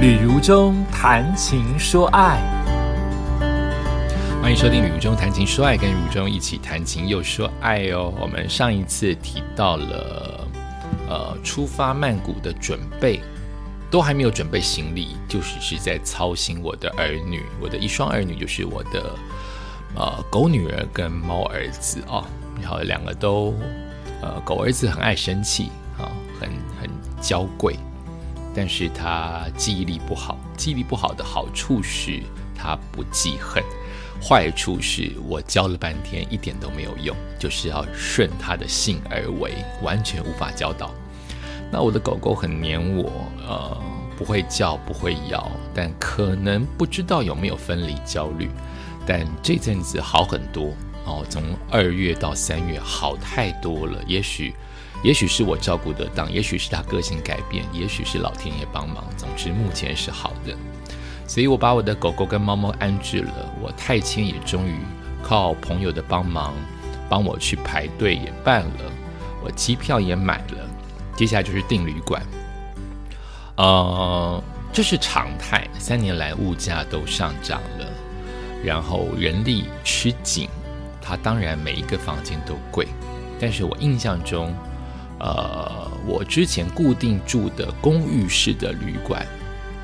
旅如中谈情说爱，欢迎收听《旅如中谈情说爱》，跟如中一起谈情又说爱哦。我们上一次提到了，呃，出发曼谷的准备，都还没有准备行李，就是是在操心我的儿女，我的一双儿女，就是我的呃狗女儿跟猫儿子哦。然后两个都，呃，狗儿子很爱生气啊，很很娇贵。但是他记忆力不好，记忆力不好的好处是他不记恨，坏处是我教了半天一点都没有用，就是要顺他的性而为，完全无法教导。那我的狗狗很黏我，呃，不会叫，不会咬，但可能不知道有没有分离焦虑，但这阵子好很多。哦，从二月到三月好太多了，也许。也许是我照顾得当，也许是他个性改变，也许是老天爷帮忙。总之，目前是好的，所以我把我的狗狗跟猫猫安置了。我太迁也终于靠朋友的帮忙，帮我去排队也办了，我机票也买了，接下来就是订旅馆。呃，这是常态，三年来物价都上涨了，然后人力吃紧，它当然每一个房间都贵，但是我印象中。呃，我之前固定住的公寓式的旅馆，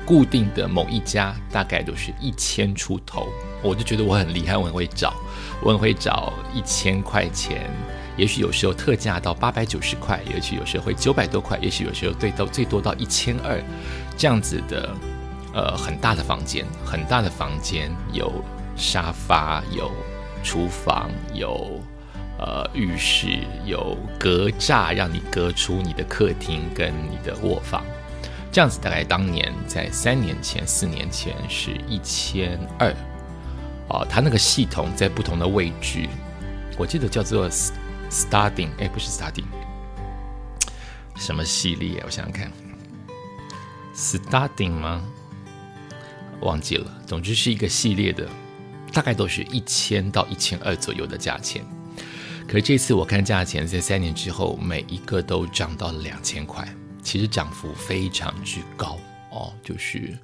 固定的某一家大概都是一千出头，我就觉得我很厉害，我很会找，我很会找一千块钱，也许有时候特价到八百九十块，也许有时候会九百多块，也许有时候最到最多到一千二，这样子的，呃，很大的房间，很大的房间有沙发，有厨房，有。呃，浴室有隔栅，让你隔出你的客厅跟你的卧房，这样子大概当年在三年前、四年前是一千二，哦，它那个系统在不同的位置，我记得叫做 Starting，哎，不是 Starting，什么系列？我想想看，Starting 吗？忘记了，总之是一个系列的，大概都是一千到一千二左右的价钱。可是这次我看价钱，在三年之后，每一个都涨到了两千块，其实涨幅非常之高哦。就是，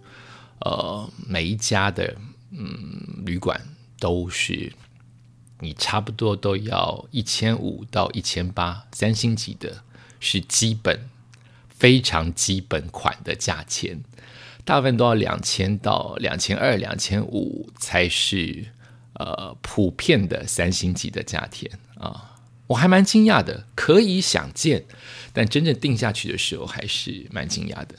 呃，每一家的嗯旅馆都是，你差不多都要一千五到一千八，三星级的是基本非常基本款的价钱，大部分都要两千到两千二、两千五才是。呃，普遍的三星级的价钱啊，我还蛮惊讶的，可以想见，但真正定下去的时候还是蛮惊讶的，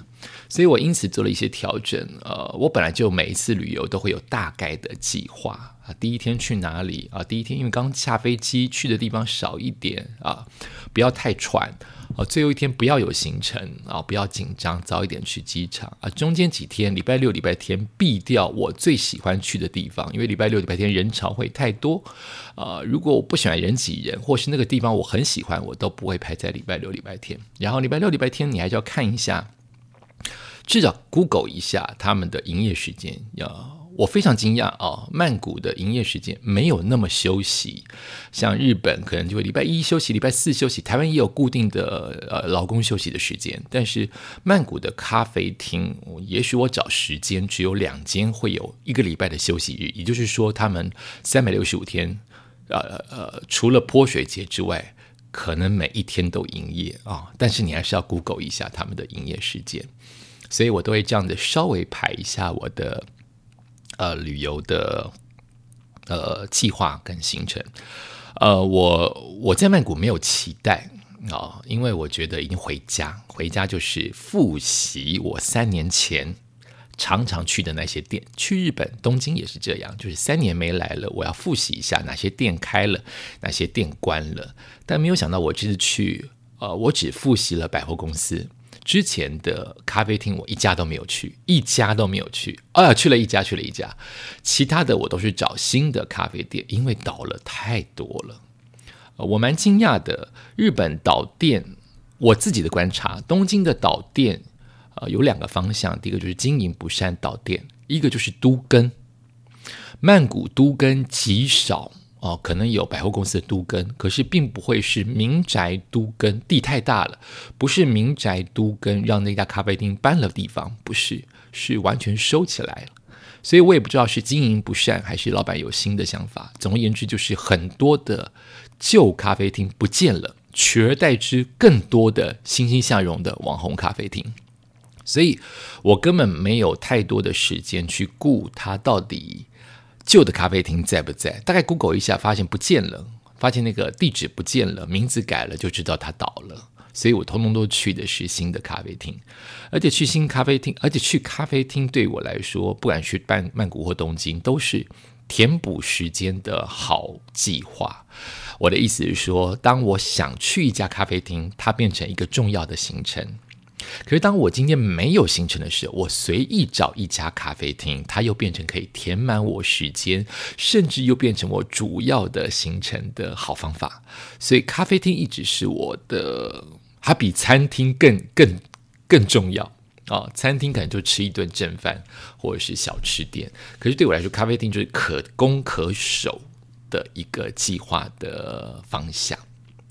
所以我因此做了一些调整。呃，我本来就每一次旅游都会有大概的计划啊，第一天去哪里啊？第一天因为刚下飞机，去的地方少一点啊，不要太喘。啊，最后一天不要有行程啊，不要紧张，早一点去机场啊。中间几天，礼拜六、礼拜天避掉我最喜欢去的地方，因为礼拜六、礼拜天人潮会太多。啊，如果我不喜欢人挤人，或是那个地方我很喜欢，我都不会排在礼拜六、礼拜天。然后礼拜六、礼拜天你还是要看一下，至少 Google 一下他们的营业时间要。我非常惊讶啊，曼谷的营业时间没有那么休息，像日本可能就会礼拜一休息，礼拜四休息，台湾也有固定的呃劳工休息的时间，但是曼谷的咖啡厅，也许我找时间只有两间会有一个礼拜的休息日，也就是说他们三百六十五天，呃呃，除了泼水节之外，可能每一天都营业啊，但是你还是要 Google 一下他们的营业时间，所以我都会这样的稍微排一下我的。呃，旅游的呃计划跟行程，呃，我我在曼谷没有期待啊，因为我觉得已经回家，回家就是复习我三年前常常去的那些店。去日本东京也是这样，就是三年没来了，我要复习一下哪些店开了，哪些店关了。但没有想到我这次去，呃，我只复习了百货公司。之前的咖啡厅我一家都没有去，一家都没有去。啊，去了一家，去了一家，其他的我都是找新的咖啡店，因为倒了太多了。我蛮惊讶的，日本倒店，我自己的观察，东京的倒店，呃，有两个方向，第一个就是经营不善倒店，一个就是都根。曼谷都根极少哦，可能有百货公司的都根，可是并不会是民宅都根，地太大了，不是民宅都根让那家咖啡厅搬了地方，不是，是完全收起来了。所以我也不知道是经营不善，还是老板有新的想法。总而言之，就是很多的旧咖啡厅不见了，取而代之更多的欣欣向荣的网红咖啡厅。所以我根本没有太多的时间去顾它到底旧的咖啡厅在不在。大概 Google 一下，发现不见了，发现那个地址不见了，名字改了，就知道它倒了。所以我通通都去的是新的咖啡厅，而且去新咖啡厅，而且去咖啡厅对我来说，不管去曼曼谷或东京，都是填补时间的好计划。我的意思是说，当我想去一家咖啡厅，它变成一个重要的行程。可是当我今天没有行程的时候，我随意找一家咖啡厅，它又变成可以填满我时间，甚至又变成我主要的行程的好方法。所以咖啡厅一直是我的。它比餐厅更更更重要啊！餐厅可能就吃一顿正饭或者是小吃店，可是对我来说，咖啡厅就是可攻可守的一个计划的方向。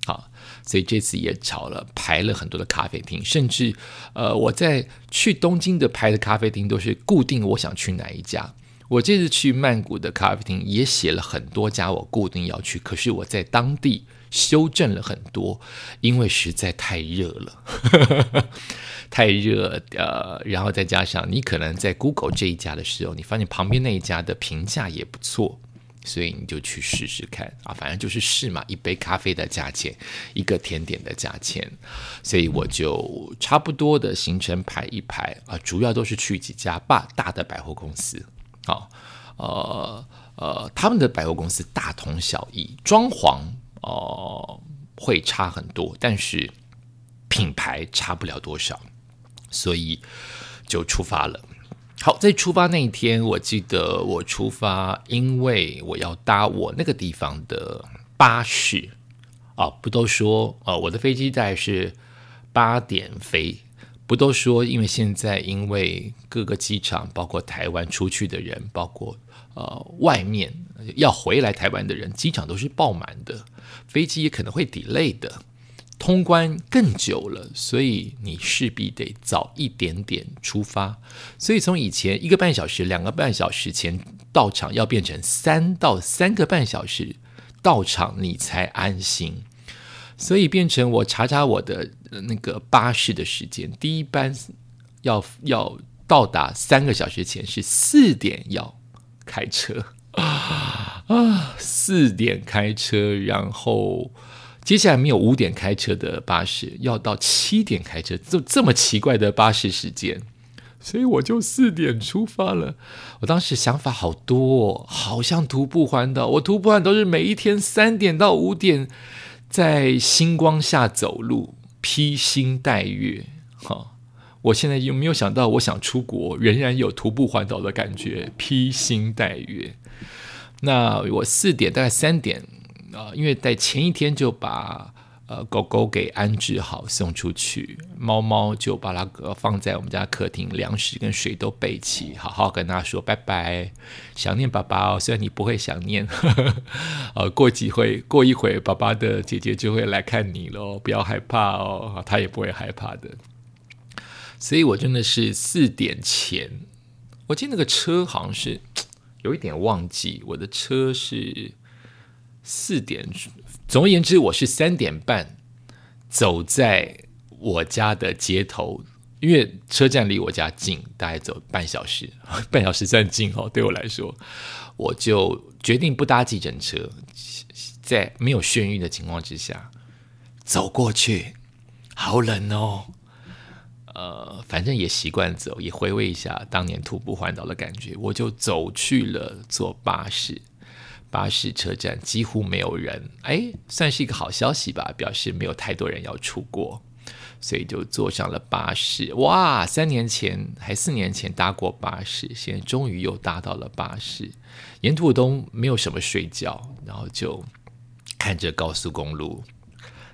好，所以这次也找了排了很多的咖啡厅，甚至呃，我在去东京的排的咖啡厅都是固定我想去哪一家。我这次去曼谷的咖啡厅也写了很多家我固定要去，可是我在当地。修正了很多，因为实在太热了，太热。呃，然后再加上你可能在 Google 这一家的时候，你发现旁边那一家的评价也不错，所以你就去试试看啊。反正就是试嘛，一杯咖啡的价钱，一个甜点的价钱，所以我就差不多的行程排一排啊，主要都是去几家大大的百货公司。好，呃呃，他们的百货公司大同小异，装潢。哦，会差很多，但是品牌差不了多少，所以就出发了。好，在出发那一天，我记得我出发，因为我要搭我那个地方的巴士啊，不都说啊，我的飞机大概是八点飞，不都说，因为现在因为各个机场，包括台湾出去的人，包括呃外面要回来台湾的人，机场都是爆满的。飞机也可能会 delay 的，通关更久了，所以你势必得早一点点出发。所以从以前一个半小时、两个半小时前到场，要变成三到三个半小时到场，你才安心。所以变成我查查我的那个巴士的时间，第一班要要到达三个小时前是四点要开车。啊啊！四点开车，然后接下来没有五点开车的巴士，要到七点开车，这这么奇怪的巴士时间，所以我就四点出发了。我当时想法好多，好像徒步环岛。我徒步环都是每一天三点到五点，在星光下走路，披星戴月。哈，我现在有没有想到，我想出国，仍然有徒步环岛的感觉，披星戴月。那我四点大概三点啊，因为在前一天就把呃狗狗给安置好送出去，猫猫就把它放在我们家客厅，粮食跟水都备齐，好好跟它说拜拜，想念爸爸哦。虽然你不会想念，呃，过几会过一会，爸爸的姐姐就会来看你喽，不要害怕哦，他也不会害怕的。所以我真的是四点前，我记得那个车好像是。有一点忘记，我的车是四点。总而言之，我是三点半走在我家的街头，因为车站离我家近，大概走半小时，半小时算近哦。对我来说，我就决定不搭计程车，在没有眩晕的情况之下走过去。好冷哦。呃，反正也习惯走，也回味一下当年徒步环岛的感觉。我就走去了坐巴士，巴士车站几乎没有人，哎，算是一个好消息吧，表示没有太多人要出国，所以就坐上了巴士。哇，三年前还四年前搭过巴士，现在终于又搭到了巴士，沿途都没有什么睡觉，然后就看着高速公路，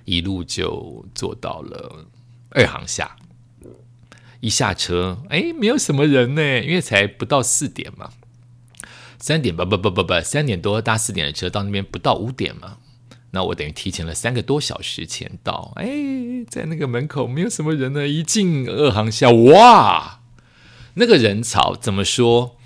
一路就坐到了二航下。一下车，哎，没有什么人呢，因为才不到四点嘛。三点不不不不不，三点多搭四点的车到那边不到五点嘛。那我等于提前了三个多小时前到，哎，在那个门口没有什么人呢。一进二航校，哇，那个人潮怎么说？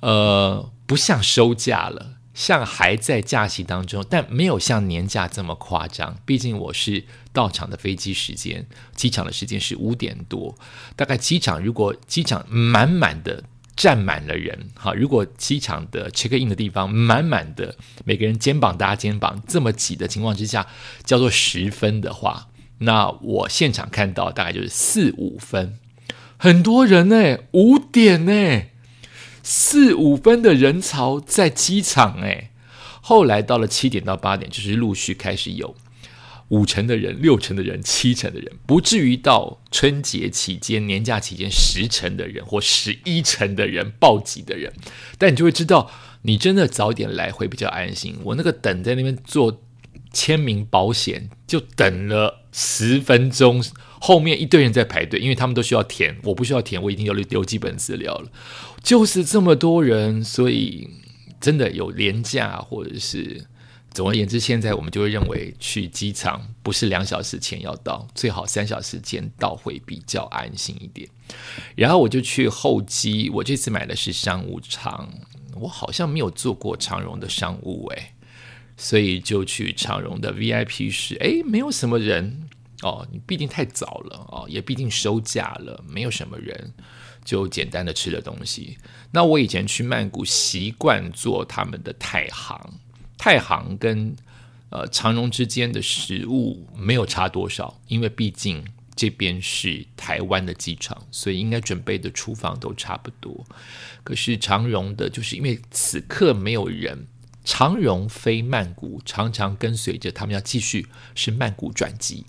呃，不像收假了，像还在假期当中，但没有像年假这么夸张。毕竟我是到场的飞机时间，机场的时间是五点多，大概机场如果机场满满的。站满了人，好，如果机场的 check in 的地方满满的，每个人肩膀搭肩膀，这么挤的情况之下，叫做十分的话，那我现场看到大概就是四五分，很多人呢，五点呢，四五分的人潮在机场哎，后来到了七点到八点，就是陆续开始有。五成的人、六成的人、七成的人，不至于到春节期间、年假期间十成的人或十一成的人暴挤的人，但你就会知道，你真的早点来会比较安心。我那个等在那边做签名保险，就等了十分钟，后面一堆人在排队，因为他们都需要填，我不需要填，我已经有留基本资料了，就是这么多人，所以真的有廉价或者是。总而言之，现在我们就会认为去机场不是两小时前要到，最好三小时前到会比较安心一点。然后我就去候机，我这次买的是商务舱，我好像没有坐过长荣的商务诶，所以就去长荣的 VIP 室，诶，没有什么人哦，你毕竟太早了哦，也毕竟收假了，没有什么人，就简单的吃的东西。那我以前去曼谷习惯坐他们的太行。太行跟呃长荣之间的食物没有差多少，因为毕竟这边是台湾的机场，所以应该准备的厨房都差不多。可是长荣的，就是因为此刻没有人，长荣飞曼谷常常跟随着他们要继续是曼谷转机，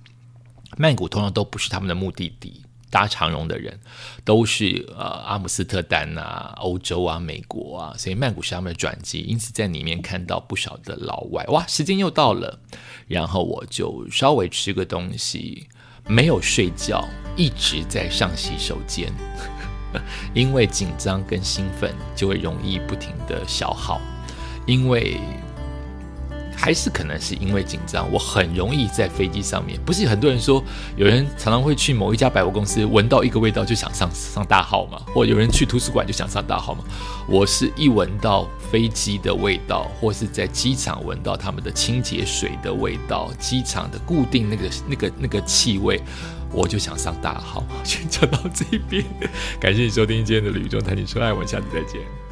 曼谷通常都不是他们的目的地。搭长荣的人都是呃阿姆斯特丹啊、欧洲啊、美国啊，所以曼谷是他们的转机，因此在里面看到不少的老外。哇，时间又到了，然后我就稍微吃个东西，没有睡觉，一直在上洗手间，因为紧张跟兴奋就会容易不停的消耗，因为。还是可能是因为紧张，我很容易在飞机上面。不是很多人说，有人常常会去某一家百货公司，闻到一个味道就想上上大号嘛，或有人去图书馆就想上大号嘛。我是一闻到飞机的味道，或是在机场闻到他们的清洁水的味道，机场的固定那个那个那个气味，我就想上大号。先讲到这边，感谢你收听今天的旅中谈情说爱，我们下次再见。